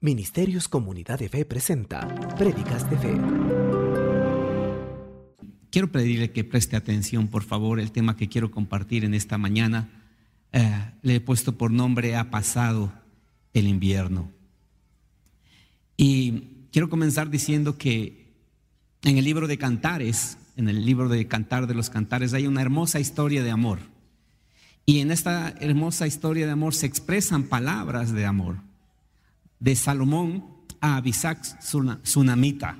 Ministerios Comunidad de Fe presenta Prédicas de Fe. Quiero pedirle que preste atención, por favor, el tema que quiero compartir en esta mañana. Eh, le he puesto por nombre Ha pasado el invierno. Y quiero comenzar diciendo que en el libro de Cantares, en el libro de Cantar de los Cantares, hay una hermosa historia de amor. Y en esta hermosa historia de amor se expresan palabras de amor de Salomón a Abisac Sunamita.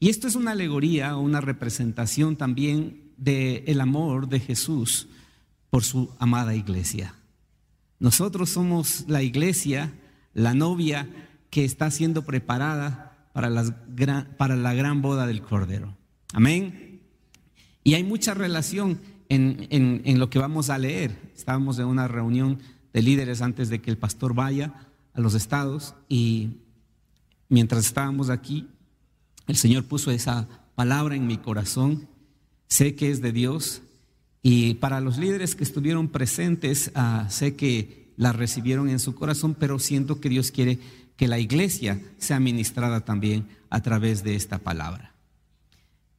Y esto es una alegoría o una representación también del el amor de Jesús por su amada iglesia. Nosotros somos la iglesia, la novia que está siendo preparada para, las, para la gran boda del Cordero. Amén. Y hay mucha relación en, en lo que vamos a leer. Estábamos en una reunión de líderes antes de que el pastor vaya a los estados y mientras estábamos aquí, el Señor puso esa palabra en mi corazón, sé que es de Dios y para los líderes que estuvieron presentes, ah, sé que la recibieron en su corazón, pero siento que Dios quiere que la iglesia sea ministrada también a través de esta palabra.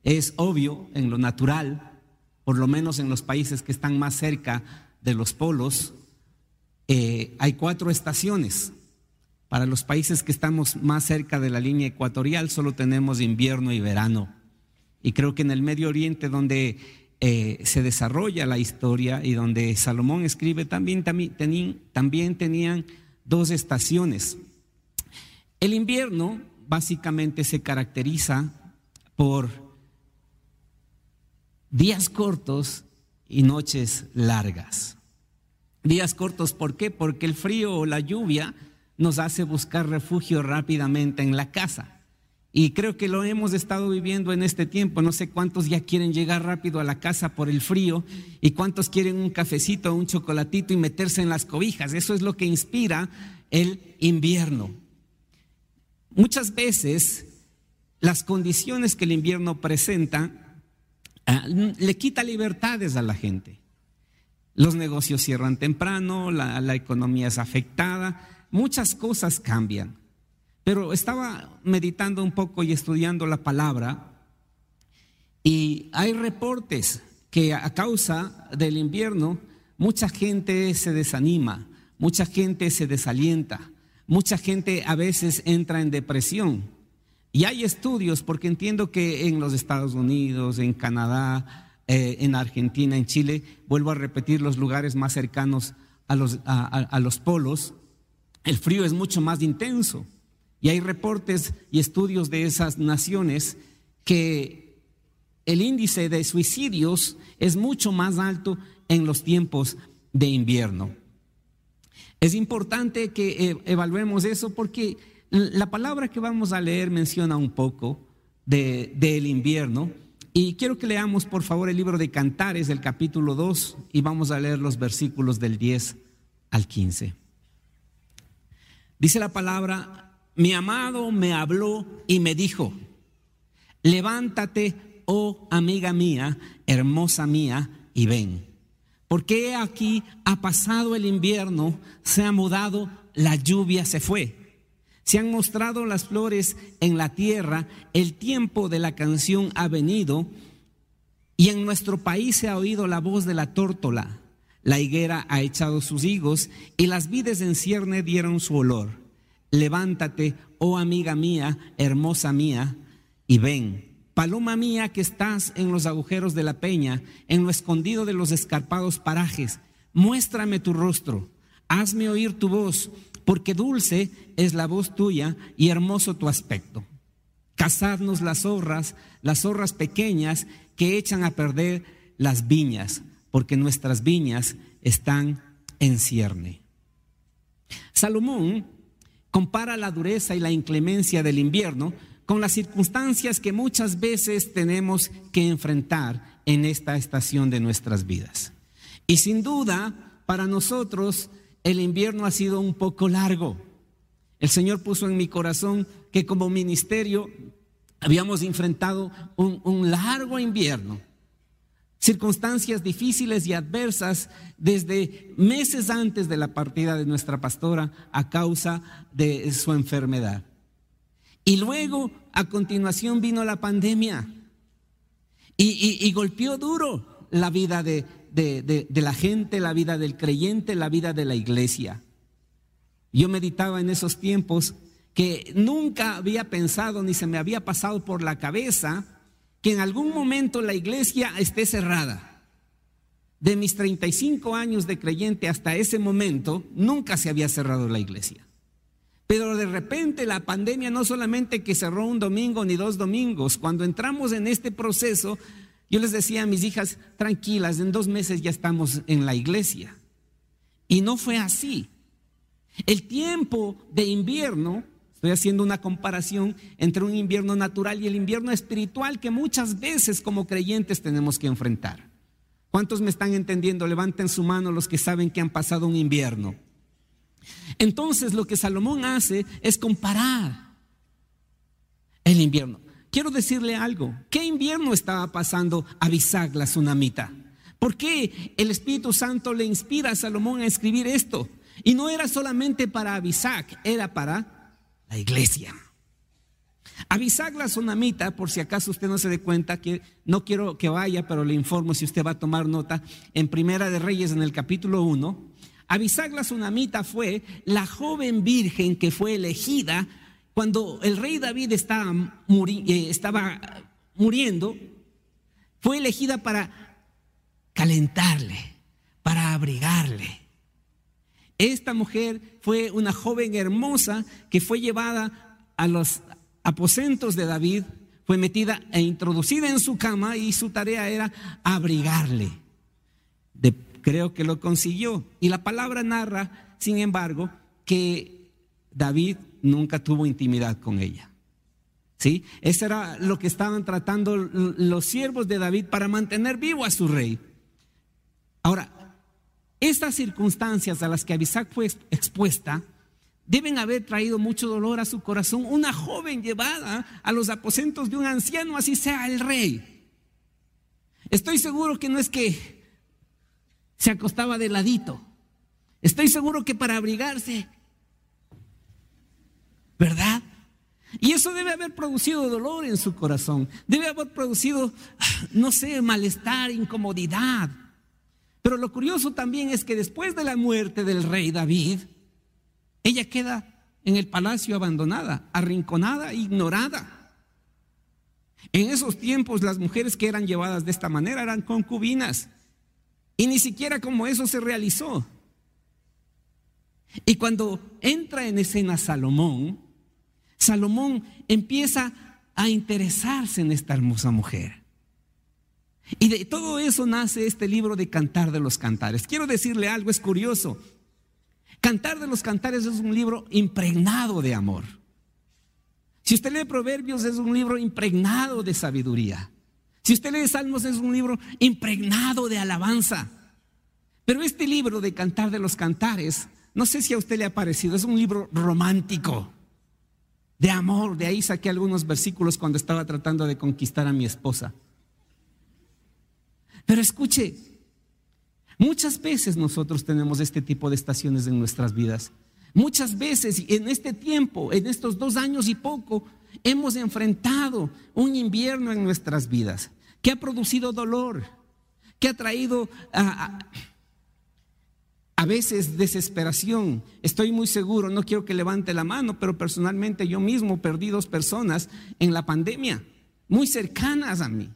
Es obvio en lo natural, por lo menos en los países que están más cerca de los polos, eh, hay cuatro estaciones. Para los países que estamos más cerca de la línea ecuatorial solo tenemos invierno y verano. Y creo que en el Medio Oriente donde eh, se desarrolla la historia y donde Salomón escribe también, también, tenían, también tenían dos estaciones. El invierno básicamente se caracteriza por días cortos y noches largas. Días cortos, ¿por qué? Porque el frío o la lluvia nos hace buscar refugio rápidamente en la casa. Y creo que lo hemos estado viviendo en este tiempo. No sé cuántos ya quieren llegar rápido a la casa por el frío y cuántos quieren un cafecito o un chocolatito y meterse en las cobijas. Eso es lo que inspira el invierno. Muchas veces las condiciones que el invierno presenta ah, le quita libertades a la gente. Los negocios cierran temprano, la, la economía es afectada, muchas cosas cambian. Pero estaba meditando un poco y estudiando la palabra y hay reportes que a causa del invierno mucha gente se desanima, mucha gente se desalienta, mucha gente a veces entra en depresión. Y hay estudios, porque entiendo que en los Estados Unidos, en Canadá, eh, en Argentina, en Chile, vuelvo a repetir los lugares más cercanos a los, a los polos, el frío es mucho más intenso. Y hay reportes y estudios de esas naciones que el índice de suicidios es mucho más alto en los tiempos de invierno. Es importante que eh, evaluemos eso porque la palabra que vamos a leer menciona un poco del invierno. Y quiero que leamos por favor el libro de Cantares, el capítulo 2, y vamos a leer los versículos del 10 al 15. Dice la palabra, mi amado me habló y me dijo, levántate, oh amiga mía, hermosa mía, y ven. Porque aquí ha pasado el invierno, se ha mudado, la lluvia se fue. Se han mostrado las flores en la tierra, el tiempo de la canción ha venido, y en nuestro país se ha oído la voz de la tórtola. La higuera ha echado sus higos y las vides en cierne dieron su olor. Levántate, oh amiga mía, hermosa mía, y ven. Paloma mía que estás en los agujeros de la peña, en lo escondido de los escarpados parajes, muéstrame tu rostro, hazme oír tu voz, porque dulce es la voz tuya y hermoso tu aspecto. Cazadnos las zorras, las zorras pequeñas que echan a perder las viñas porque nuestras viñas están en cierne. Salomón compara la dureza y la inclemencia del invierno con las circunstancias que muchas veces tenemos que enfrentar en esta estación de nuestras vidas. Y sin duda, para nosotros el invierno ha sido un poco largo. El Señor puso en mi corazón que como ministerio habíamos enfrentado un, un largo invierno circunstancias difíciles y adversas desde meses antes de la partida de nuestra pastora a causa de su enfermedad. Y luego, a continuación, vino la pandemia y, golpeó duro la vida de, de la gente, la vida del creyente, la vida de la iglesia. Yo meditaba en esos tiempos que nunca había pensado ni se me había pasado por la cabeza que en algún momento la iglesia esté cerrada. De mis 35 años de creyente hasta ese momento, nunca se había cerrado la iglesia. Pero de repente la pandemia no solamente que cerró un domingo ni dos domingos, cuando entramos en este proceso, yo les decía a mis hijas, tranquilas, en dos meses ya estamos en la iglesia. Y no fue así. El tiempo de invierno, estoy haciendo una comparación entre un invierno natural y el invierno espiritual que muchas veces como creyentes tenemos que enfrentar. ¿Cuántos me están entendiendo? Levanten su mano los que saben que han pasado un invierno. Entonces lo que Salomón hace es comparar el invierno. Quiero decirle algo. ¿Qué invierno estaba pasando a la tsunamita? ¿Por qué el Espíritu Santo le inspira a Salomón a escribir esto? Y no era solamente para Abisac, era para la iglesia. Abisac la sonamita, por si acaso usted no se dé cuenta, que no quiero que vaya, pero le informo si usted va a tomar nota, en Primera de Reyes, en el capítulo 1, Abisac la sonamita fue la joven virgen que fue elegida cuando el rey David estaba, eh, estaba muriendo, fue elegida para calentarle, para abrigarle esta mujer fue una joven hermosa que fue llevada a los aposentos de David, fue metida e introducida en su cama y su tarea era abrigarle. creo que lo consiguió. Y la palabra narra, sin embargo, que David nunca tuvo intimidad con ella. ¿Sí? Eso era lo que estaban tratando los siervos de David para mantener vivo a su rey. Ahora, estas circunstancias a las que Abisac fue expuesta deben haber traído mucho dolor a su corazón. Una joven llevada a los aposentos de un anciano, así sea el rey. Estoy seguro que no es que se acostaba de ladito. Estoy seguro que para abrigarse, ¿verdad? Y eso debe haber producido dolor en su corazón. Debe haber producido, no sé, malestar, incomodidad. Pero lo curioso también es que después de la muerte del rey David, ella queda en el palacio abandonada, arrinconada, ignorada. En esos tiempos las mujeres que eran llevadas de esta manera eran concubinas. Y ni siquiera como eso se realizó. Y cuando entra en escena Salomón, Salomón empieza a interesarse en esta hermosa mujer. Y de todo eso nace este libro de Cantar de los Cantares. Quiero decirle algo, es curioso. Cantar de los Cantares es un libro impregnado de amor. Si usted lee Proverbios es un libro impregnado de sabiduría. Si usted lee Salmos es un libro impregnado de alabanza. Pero este libro de Cantar de los Cantares, no sé si a usted le ha parecido, es un libro romántico, de amor. De ahí saqué algunos versículos cuando estaba tratando de conquistar a mi esposa. Pero escuche, muchas veces nosotros tenemos este tipo de estaciones en nuestras vidas. Muchas veces en este tiempo, en estos dos años y poco, hemos enfrentado un invierno en nuestras vidas que ha producido dolor, que ha traído a, a, veces desesperación. Estoy muy seguro, no quiero que levante la mano, pero personalmente yo mismo perdí dos personas en la pandemia, muy cercanas a mí.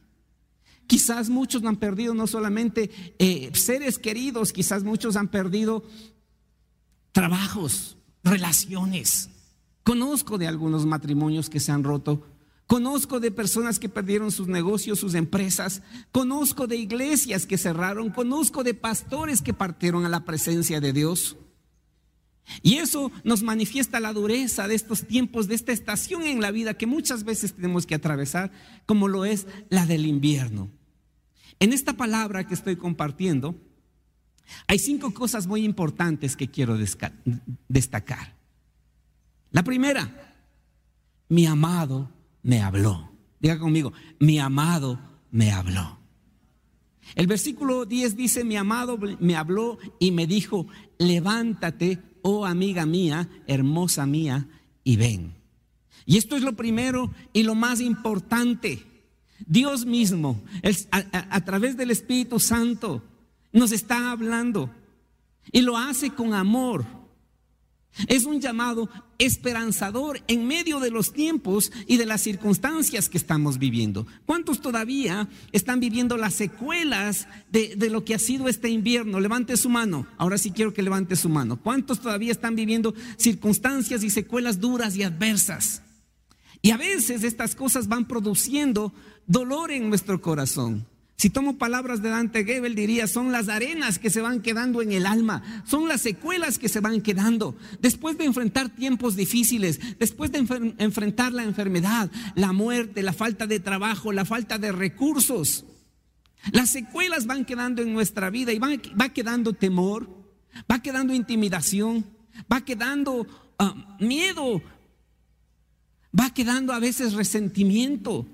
Quizás muchos han perdido no solamente eh, seres queridos, quizás muchos han perdido trabajos, relaciones. Conozco de algunos matrimonios que se han roto. Conozco de personas que perdieron sus negocios, sus empresas. Conozco de iglesias que cerraron. Conozco de pastores que partieron a la presencia de Dios. Y eso nos manifiesta la dureza de estos tiempos, de esta estación en la vida que muchas veces tenemos que atravesar, como lo es la del invierno. En esta palabra que estoy compartiendo, hay cinco cosas muy importantes que quiero destacar. La primera, mi amado me habló. Diga conmigo, mi amado me habló. El versículo 10 dice, mi amado me habló y me dijo, levántate, oh amiga mía, hermosa mía, y ven. Y esto es lo primero y lo más importante. Dios mismo, a, través del Espíritu Santo, nos está hablando y lo hace con amor. Es un llamado esperanzador en medio de los tiempos y de las circunstancias que estamos viviendo. ¿Cuántos todavía están viviendo las secuelas de, lo que ha sido este invierno? Levante su mano. Ahora sí quiero que levante su mano. ¿Cuántos todavía están viviendo circunstancias y secuelas duras y adversas? Y a veces estas cosas van produciendo dolor en nuestro corazón. Si tomo palabras de Dante Gebel, diría, son las arenas que se van quedando en el alma, son las secuelas que se van quedando. Después de enfrentar tiempos difíciles, después de enfrentar la enfermedad, la muerte, la falta de trabajo, la falta de recursos, las secuelas van quedando en nuestra vida y va quedando temor, va quedando intimidación, va quedando ah, miedo, va quedando a veces resentimiento.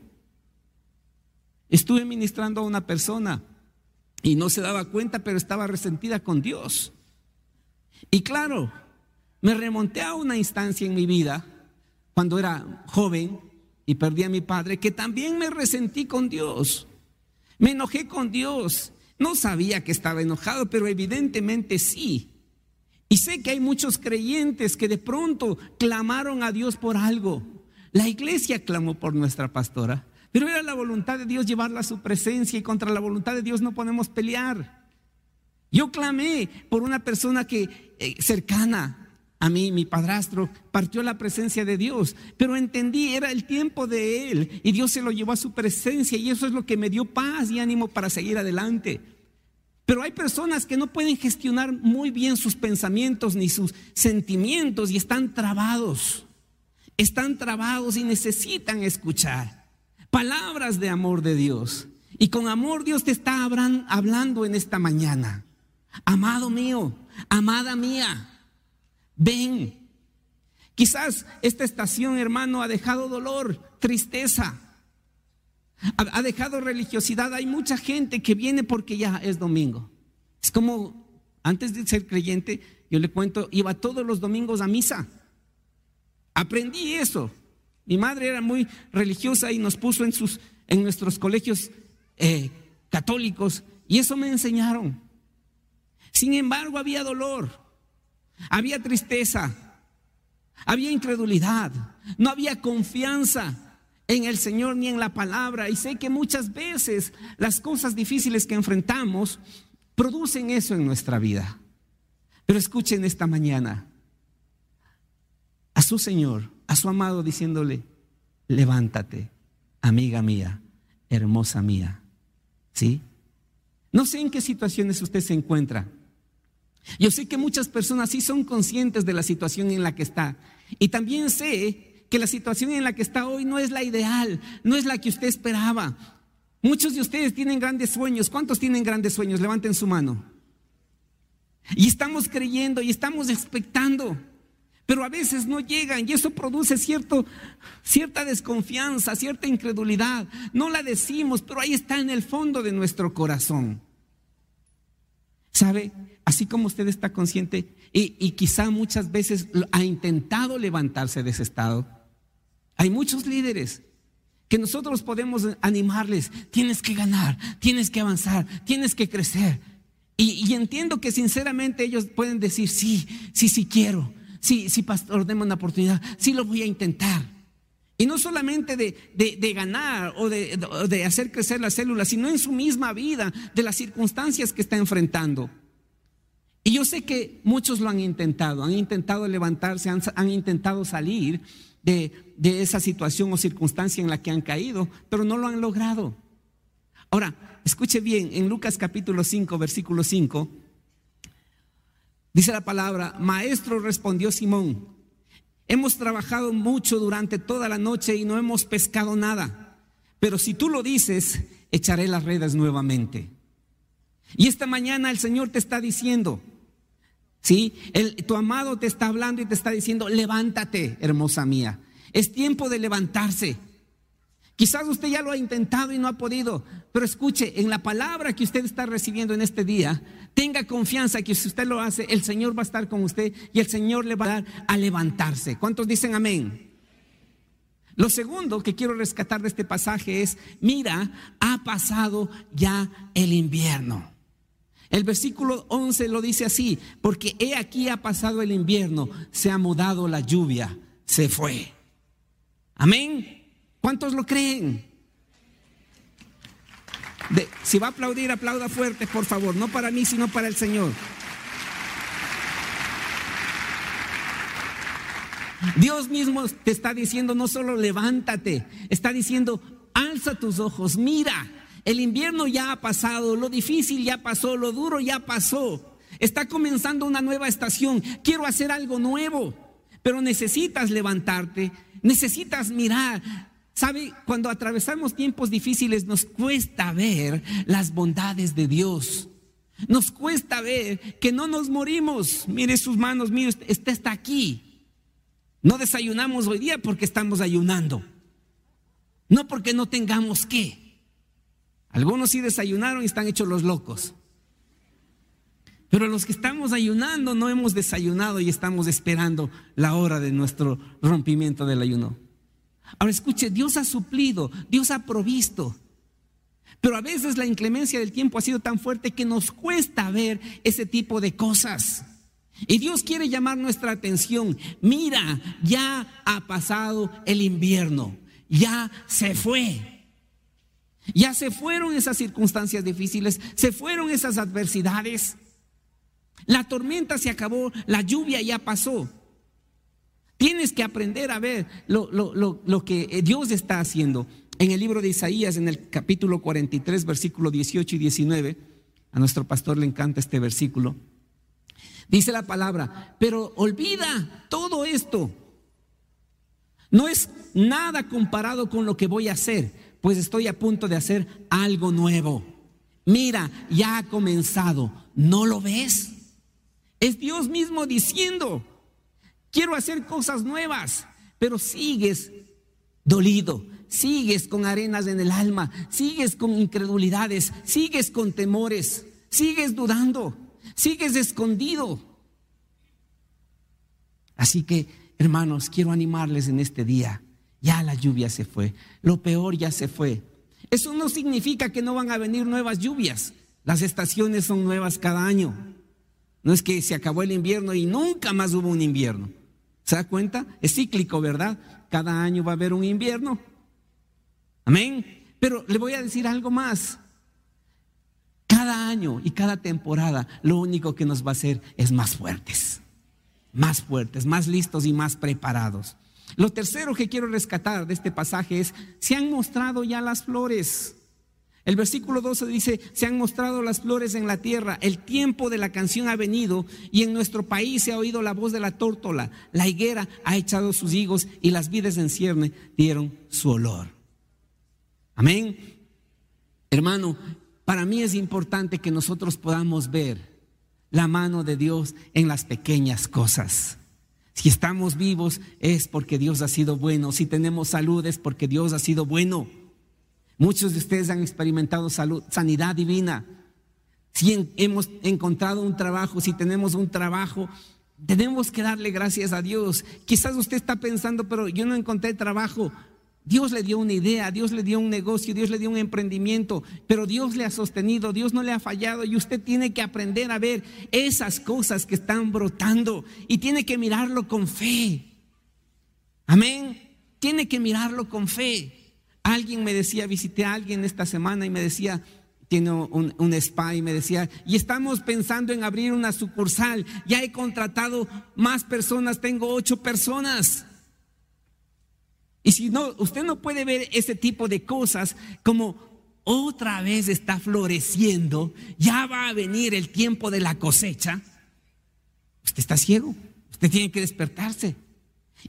Estuve ministrando a una persona y no se daba cuenta, pero estaba resentida con Dios. Y claro, me remonté a una instancia en mi vida, cuando era joven y perdí a mi padre, que también me resentí con Dios. Me enojé con Dios. No sabía que estaba enojado, pero evidentemente sí. Y sé que hay muchos creyentes que de pronto clamaron a Dios por algo. La iglesia clamó por nuestra pastora. Pero era la voluntad de Dios llevarla a su presencia y contra la voluntad de Dios no podemos pelear. Yo clamé por una persona que eh, cercana a mí, mi padrastro, partió la presencia de Dios, pero entendí, era el tiempo de él y Dios se lo llevó a su presencia y eso es lo que me dio paz y ánimo para seguir adelante. Pero hay personas que no pueden gestionar muy bien sus pensamientos ni sus sentimientos y están trabados. Están trabados y necesitan escuchar palabras de amor de Dios. Y con amor Dios te está hablando en esta mañana. Amado mío, amada mía, ven. Quizás esta estación, hermano, ha dejado dolor, tristeza, ha, dejado religiosidad. Hay mucha gente que viene porque ya es domingo. Es como antes de ser creyente, yo le cuento, iba todos los domingos a misa. Aprendí eso. Mi madre era muy religiosa y nos puso en, sus, en nuestros colegios eh, católicos y eso me enseñaron. Sin embargo, había dolor, había tristeza, había incredulidad, no había confianza en el Señor ni en la palabra. Y sé que muchas veces las cosas difíciles que enfrentamos producen eso en nuestra vida. Pero escuchen esta mañana su Señor a su amado diciéndole, levántate, amiga mía, hermosa mía. ¿Sí? No sé en qué situaciones usted se encuentra. Yo sé que muchas personas sí son conscientes de la situación en la que está. Y también sé que la situación en la que está hoy no es la ideal, no es la que usted esperaba. Muchos de ustedes tienen grandes sueños. ¿Cuántos tienen grandes sueños? Levanten su mano. Y estamos creyendo y estamos expectando pero a veces no llegan y eso produce cierto, cierta desconfianza, cierta incredulidad. No la decimos, pero ahí está en el fondo de nuestro corazón. ¿Sabe? Así como usted está consciente y, y quizá muchas veces ha intentado levantarse de ese estado, hay muchos líderes que nosotros podemos animarles, tienes que ganar, tienes que avanzar, tienes que crecer. Y, y, entiendo que sinceramente ellos pueden decir, sí, sí, sí quiero, sí, sí, pastor, deme una oportunidad, sí lo voy a intentar. Y no solamente de, ganar o de, de, hacer crecer las células, sino en su misma vida, de las circunstancias que está enfrentando. Y yo sé que muchos lo han intentado, han intentado levantarse, han, han intentado salir de, de esa situación o circunstancia en la que han caído, pero no lo han logrado. Ahora, escuche bien, en Lucas capítulo 5, versículo 5, Dice la palabra, maestro respondió Simón, hemos trabajado mucho durante toda la noche y no hemos pescado nada, pero si tú lo dices, echaré las redes nuevamente. Y esta mañana el Señor te está diciendo, ¿sí? El, tu amado te está hablando y te está diciendo, levántate, hermosa mía. Es tiempo de levantarse. Quizás usted ya lo ha intentado y no ha podido, pero escuche, en la palabra que usted está recibiendo en este día, tenga confianza que si usted lo hace, el Señor va a estar con usted y el Señor le va a dar a levantarse. ¿Cuántos dicen amén? Lo segundo que quiero rescatar de este pasaje es, mira, ha pasado ya el invierno. El versículo 11 lo dice así, porque he aquí ha pasado el invierno, se ha mudado la lluvia, se fue. Amén. ¿Cuántos lo creen? si va a aplaudir, aplauda fuerte, por favor, no para mí, sino para el Señor. Dios mismo te está diciendo, no solo levántate, está diciendo, alza tus ojos, mira, el invierno ya ha pasado, lo difícil ya pasó, lo duro ya pasó. Está comenzando una nueva estación, quiero hacer algo nuevo, pero necesitas levantarte, necesitas mirar, Cuando atravesamos tiempos difíciles nos cuesta ver las bondades de Dios. Nos cuesta ver que no nos morimos. Mire sus manos, mire, este está aquí. No desayunamos hoy día porque estamos ayunando. No porque no tengamos que. Algunos sí desayunaron y están hechos los locos. Pero los que estamos ayunando no hemos desayunado y estamos esperando la hora de nuestro rompimiento del ayuno. Ahora escuche, Dios ha suplido, Dios ha provisto. Pero a veces la inclemencia del tiempo ha sido tan fuerte que nos cuesta ver ese tipo de cosas. Y Dios quiere llamar nuestra atención. Mira, ya ha pasado el invierno, ya se fue. Ya se fueron esas circunstancias difíciles, se fueron esas adversidades. La tormenta se acabó, la lluvia ya pasó. Tienes que aprender a ver lo, que Dios está haciendo. En el libro de Isaías, en el capítulo 43, versículo 18 y 19, a nuestro pastor le encanta este versículo. Dice la palabra, pero olvida todo esto. No es nada comparado con lo que voy a hacer, pues estoy a punto de hacer algo nuevo. Mira, ya ha comenzado. ¿No lo ves? Es Dios mismo diciendo, quiero hacer cosas nuevas, pero sigues dolido, sigues con arenas en el alma, sigues con incredulidades, sigues con temores, sigues dudando, sigues escondido. Así que, hermanos, quiero animarles en este día. Ya la lluvia se fue, lo peor ya se fue. Eso no significa que no van a venir nuevas lluvias. Las estaciones son nuevas cada año. No es que se acabó el invierno y nunca más hubo un invierno. ¿Se da cuenta? Es cíclico, ¿verdad? Cada año va a haber un invierno. Amén. Pero le voy a decir algo más. Cada año y cada temporada lo único que nos va a hacer es más fuertes. Más fuertes, más listos y más preparados. Lo tercero que quiero rescatar de este pasaje es, se han mostrado ya las flores. El versículo 12 dice, se han mostrado las flores en la tierra, el tiempo de la canción ha venido y en nuestro país se ha oído la voz de la tórtola, la higuera ha echado sus higos y las vides en cierne dieron su olor. Amén. Hermano, para mí es importante que nosotros podamos ver la mano de Dios en las pequeñas cosas. Si estamos vivos es porque Dios ha sido bueno, si tenemos salud es porque Dios ha sido bueno. Muchos de ustedes han experimentado salud, sanidad divina. Si hemos encontrado un trabajo, si tenemos un trabajo, tenemos que darle gracias a Dios. Quizás usted está pensando, pero yo no encontré trabajo. Dios le dio una idea, Dios le dio un negocio, Dios le dio un emprendimiento, pero Dios le ha sostenido, Dios no le ha fallado y usted tiene que aprender a ver esas cosas que están brotando y tiene que mirarlo con fe. Amén. Tiene que mirarlo con fe. Alguien me decía, visité a alguien esta semana y me decía, tiene un, spa y me decía, y estamos pensando en abrir una sucursal, ya he contratado más personas, tengo ocho personas. Y si no, usted no puede ver ese tipo de cosas como otra vez está floreciendo, ya va a venir el tiempo de la cosecha, usted está ciego, usted tiene que despertarse.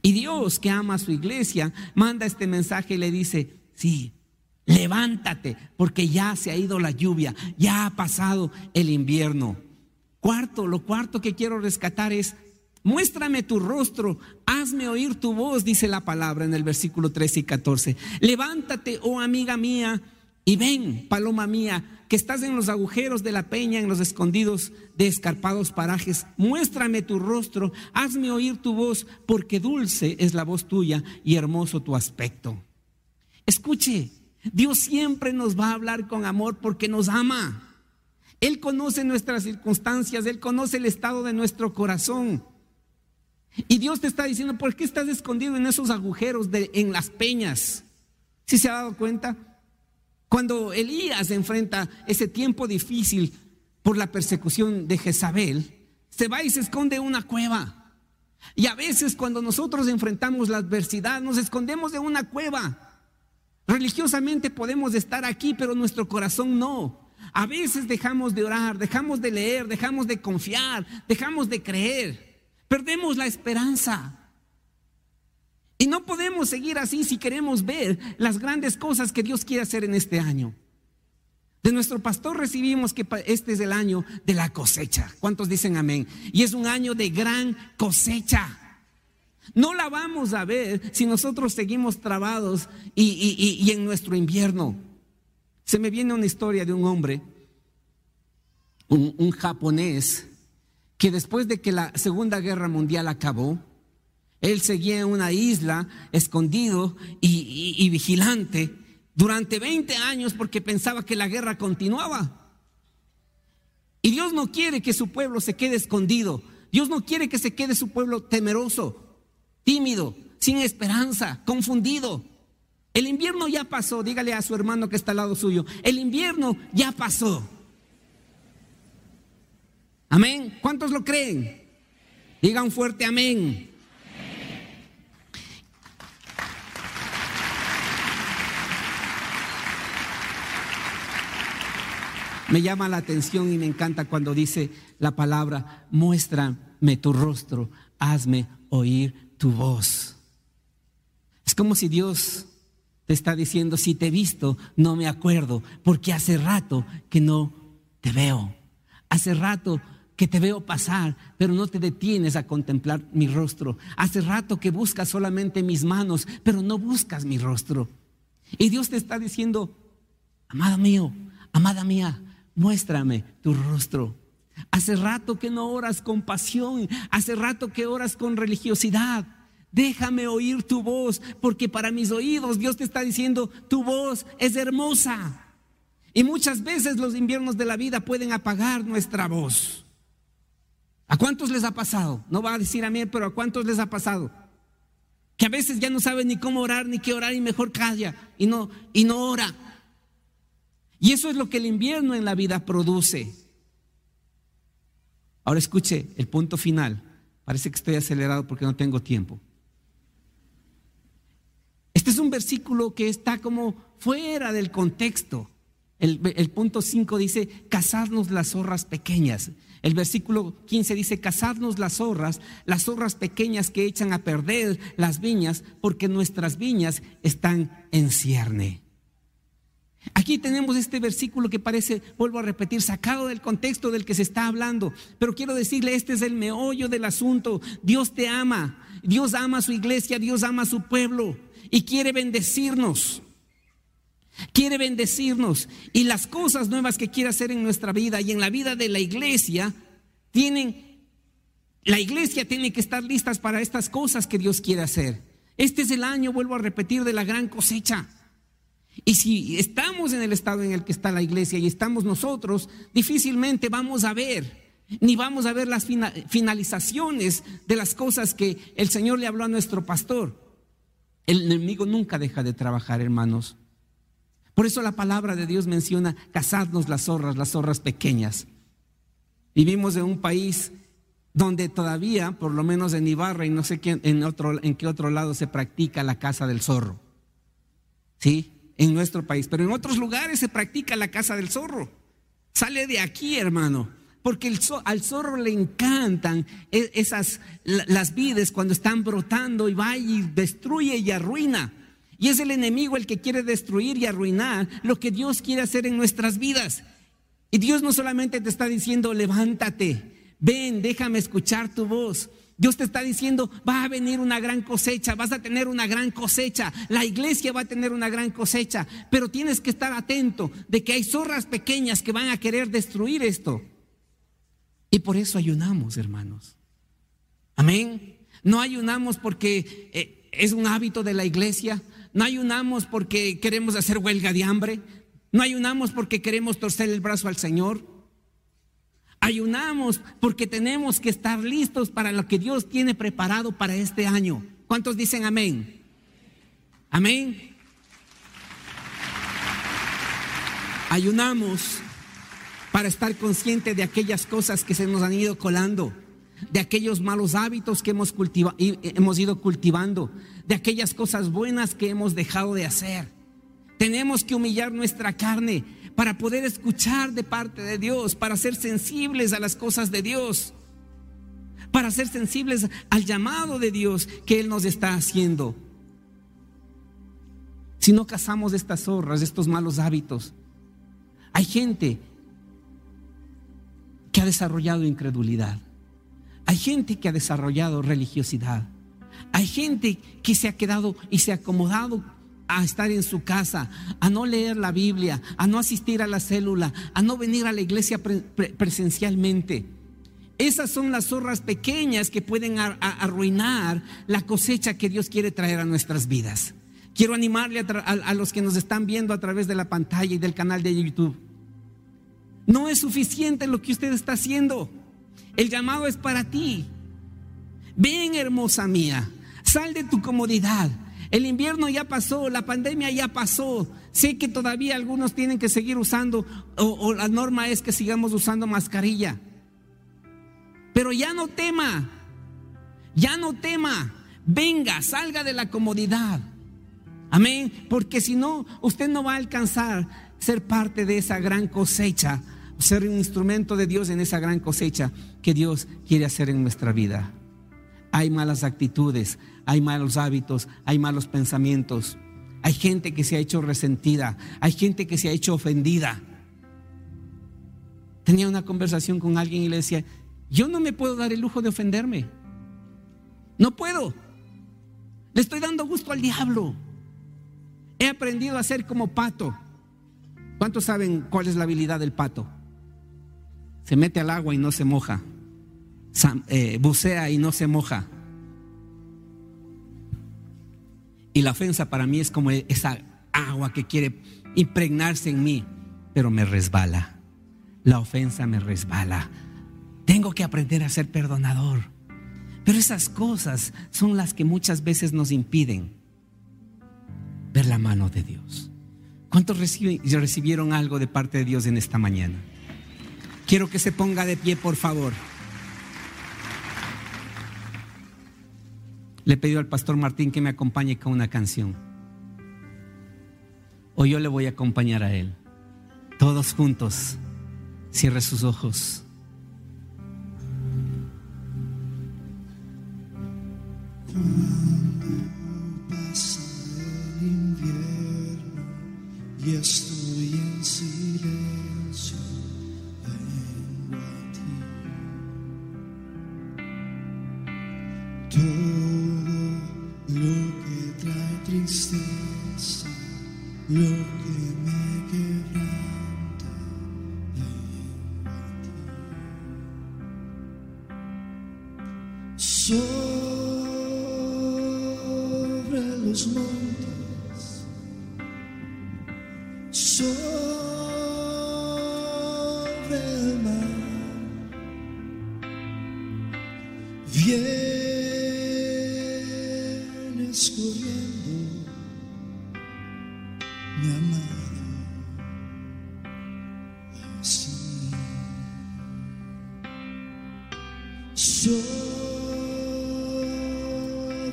Y Dios que ama a su iglesia manda este mensaje y le dice, Sí, levántate porque ya se ha ido la lluvia, ya ha pasado el invierno. Cuarto, lo cuarto que quiero rescatar es, Muéstrame tu rostro, hazme oír tu voz, dice la palabra en el versículo 13 y 14. Levántate, oh amiga mía, y ven, paloma mía, que estás en los agujeros de la peña, en los escondidos de escarpados parajes. Muéstrame tu rostro, hazme oír tu voz, porque dulce es la voz tuya y hermoso tu aspecto. Escuche, Dios siempre nos va a hablar con amor porque nos ama. Él conoce nuestras circunstancias, Él conoce el estado de nuestro corazón. Y Dios te está diciendo, ¿por qué estás escondido en esos agujeros de, en las peñas? ¿Sí se ha dado cuenta? Cuando Elías enfrenta ese tiempo difícil por la persecución de Jezabel, se va y se esconde en una cueva. Y a veces cuando nosotros enfrentamos la adversidad, nos escondemos en una cueva. Religiosamente podemos estar aquí, pero nuestro corazón no. A veces dejamos de orar, dejamos de leer, dejamos de confiar, dejamos de creer. Perdemos la esperanza. Y no podemos seguir así si queremos ver las grandes cosas que Dios quiere hacer en este año. De nuestro pastor recibimos que este es el año de la cosecha. ¿Cuántos dicen amén? Y es un año de gran cosecha. No la vamos a ver si nosotros seguimos trabados y, en nuestro invierno. Se me viene una historia de un hombre, un japonés, que después de que la Segunda Guerra Mundial acabó, él seguía en una isla escondido y, vigilante durante 20 años porque pensaba que la guerra continuaba. Y Dios no quiere que su pueblo se quede escondido. Dios no quiere que se quede su pueblo temeroso, tímido, sin esperanza, confundido. El invierno ya pasó, dígale a su hermano que está al lado suyo, el invierno ya pasó. Amén. ¿Cuántos lo creen? Digan fuerte amén. Me llama la atención y me encanta cuando dice la palabra, muéstrame tu rostro, hazme oír tu voz. Es como si Dios te está diciendo, si te he visto, no me acuerdo, porque hace rato que no te veo. Hace rato que te veo pasar, pero no te detienes a contemplar mi rostro. Hace rato que buscas solamente mis manos, pero no buscas mi rostro. Y Dios te está diciendo, amado mío, amada mía, muéstrame tu rostro. Hace rato que no oras con pasión, hace rato que oras con religiosidad. Déjame oír tu voz, porque para mis oídos Dios te está diciendo, tu voz es hermosa. Y muchas veces los inviernos de la vida pueden apagar nuestra voz. ¿A cuántos les ha pasado? No va a decir a mí, pero ¿a cuántos les ha pasado? Que a veces ya no saben ni cómo orar, ni qué orar, y mejor calla y no, y no ora. Y eso es lo que el invierno en la vida produce. Ahora escuche el punto final. Parece que estoy acelerado porque no tengo tiempo. Este es un versículo que está como fuera del contexto. El, punto 5 dice, cazadnos las zorras pequeñas. El versículo 15 dice, cazadnos las zorras, las zorras pequeñas que echan a perder las viñas, porque nuestras viñas están en cierne. Aquí tenemos este versículo que parece, vuelvo a repetir, sacado del contexto del que se está hablando. Pero quiero decirle, este es el meollo del asunto. Dios te ama, Dios ama a su iglesia, Dios ama a su pueblo y quiere bendecirnos. Quiere bendecirnos. Y las cosas nuevas que quiere hacer en nuestra vida y en la vida de la iglesia, tienen, la iglesia tiene que estar listas para estas cosas que Dios quiere hacer. Este es el año, vuelvo a repetir, de la gran cosecha. Y si estamos en el estado en el que está la iglesia y estamos nosotros, difícilmente vamos a ver, ni vamos a ver las finalizaciones de las cosas que el Señor le habló a nuestro pastor. El enemigo nunca deja de trabajar, hermanos. Por eso la palabra de Dios menciona cazadnos las zorras, las zorras pequeñas. Vivimos en un país donde todavía, por lo menos en Ibarra y no sé en, otro, en qué otro lado se practica la caza del zorro. ¿Sí? en nuestro país, pero en otros lugares se practica la caza del zorro. Sale de aquí, hermano, porque el, al zorro le encantan e, esas las vides cuando están brotando y va y destruye y arruina. Y es el enemigo el que quiere destruir y arruinar lo que Dios quiere hacer en nuestras vidas. Y Dios no solamente te está diciendo, levántate, ven, déjame escuchar tu voz. Dios te está diciendo, va a venir una gran cosecha, vas a tener una gran cosecha, la iglesia va a tener una gran cosecha, pero tienes que estar atento de que hay zorras pequeñas que van a querer destruir esto. Y por eso ayunamos, hermanos. Amén. No ayunamos porque eh, es un hábito de la iglesia, no ayunamos porque queremos hacer huelga de hambre, no ayunamos porque queremos torcer el brazo al Señor. Ayunamos porque tenemos que estar listos para lo que Dios tiene preparado para este año. ¿Cuántos dicen amén? Amén. Ayunamos para estar consciente de aquellas cosas que se nos han ido colando, de aquellos malos hábitos que hemos, hemos ido cultivando, de aquellas cosas buenas que hemos dejado de hacer. Tenemos que humillar nuestra carne para poder escuchar de parte de Dios, para ser sensibles a las cosas de Dios, para ser sensibles al llamado de Dios que Él nos está haciendo. Si no cazamos estas zorras, estos malos hábitos, hay gente que ha desarrollado incredulidad. Hay gente que ha desarrollado religiosidad. Hay gente que se ha quedado y se ha acomodado a estar en su casa, a no leer la Biblia, a no asistir a la célula, a no venir a la iglesia presencialmente. Esas son las zorras pequeñas que pueden arruinar la cosecha que Dios quiere traer a nuestras vidas. Quiero animarle a, los que nos están viendo a través de la pantalla y del canal de YouTube. No es suficiente lo que usted está haciendo. El llamado es para ti. Ven, hermosa mía, sal de tu comodidad el invierno ya pasó, la pandemia ya pasó. Sé que todavía algunos tienen que seguir usando o, la norma es que sigamos usando mascarilla. Pero ya no tema, ya no tema. Venga, salga de la comodidad. Amén. Porque si no, usted no va a alcanzar ser parte de esa gran cosecha, ser un instrumento de Dios en esa gran cosecha que Dios quiere hacer en nuestra vida. Hay malas actitudes, hay malos hábitos, hay malos pensamientos. Hay gente que se ha hecho resentida, hay gente que se ha hecho ofendida. Tenía una conversación con alguien y le decía, yo no me puedo dar el lujo de ofenderme. No puedo. Le estoy dando gusto al diablo. He aprendido a ser como pato. ¿Cuántos saben cuál es la habilidad del pato? Se mete al agua y no se moja. Eh, bucea y no se moja. Y la ofensa para mí es como esa agua que quiere impregnarse en mí, pero me resbala. La ofensa me resbala. Tengo que aprender a ser perdonador. Pero esas cosas son las que muchas veces nos impiden ver la mano de Dios. ¿Cuántos recibieron algo de parte de Dios en esta mañana? Quiero que se ponga de pie, por favor. le pidió al pastor Martín que me acompañe con una canción. O yo le voy a acompañar a él. Todos juntos. Cierre sus ojos.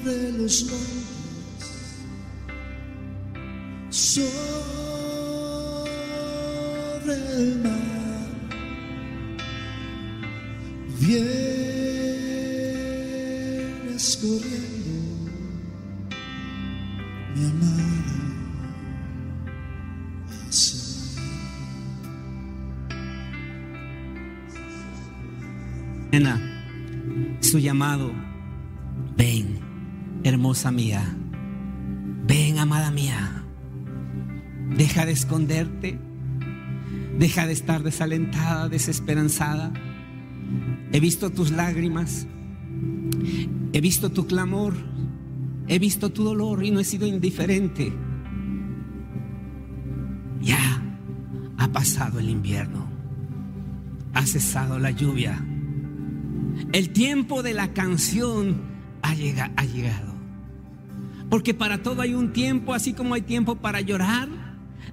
Sobre los montes sobre el mar vienes corriendo mi amado así Nena, su llamado hermosa mía. Ven, amada mía. Deja de esconderte. Deja de estar desalentada, desesperanzada. He visto tus lágrimas. He visto tu clamor. He visto tu dolor y no he sido indiferente. Ya ha pasado el invierno. Ha cesado la lluvia. El tiempo de la canción ha, llegado. Porque para todo hay un tiempo, así como hay tiempo para llorar,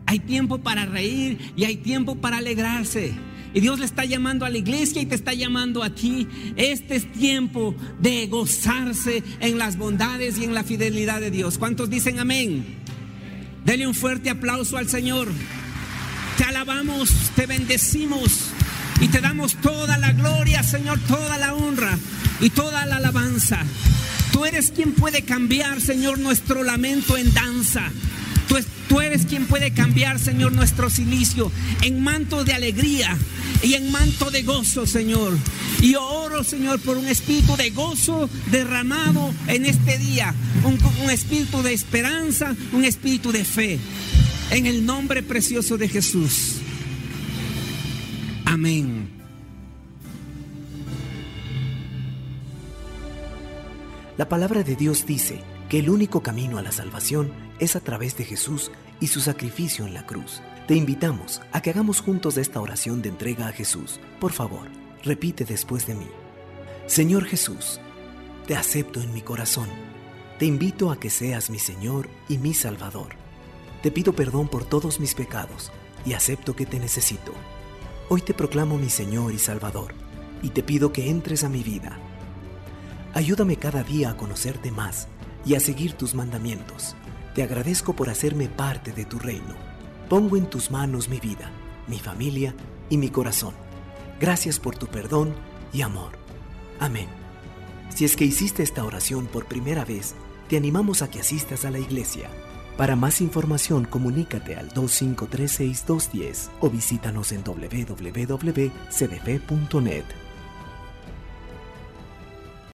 hay tiempo para reír y hay tiempo para alegrarse. Y Dios le está llamando a la iglesia y te está llamando a ti. Este es tiempo de gozarse en las bondades y en la fidelidad de Dios. ¿Cuántos dicen amén? Dele un fuerte aplauso al Señor. Te alabamos, te bendecimos y te damos toda la gloria, Señor, toda la honra y toda la alabanza. Tú eres quien puede cambiar, Señor, nuestro lamento en danza. Tú, eres quien puede cambiar, Señor, nuestro silicio en manto de alegría y en manto de gozo, Señor. Y oro, Señor, por un espíritu de gozo derramado en este día, un, un espíritu de esperanza, un espíritu de fe. En el nombre precioso de Jesús. Amén. La palabra de Dios dice que el único camino a la salvación es a través de Jesús y su sacrificio en la cruz. Te invitamos a que hagamos juntos esta oración de entrega a Jesús. Por favor, repite después de mí. Señor Jesús, te acepto en mi corazón. Te invito a que seas mi Señor y mi Salvador. Te pido perdón por todos mis pecados y acepto que te necesito. Hoy te proclamo mi Señor y Salvador, y te pido que entres a mi vida. Ayúdame cada día a conocerte más y a seguir tus mandamientos. Te agradezco por hacerme parte de tu reino. Pongo en tus manos mi vida, mi familia y mi corazón. Gracias por tu perdón y amor. Amén. Si es que hiciste esta oración por primera vez, te animamos a que asistas a la iglesia para más información, comunícate al 2536210 o visítanos en www.cdf.net.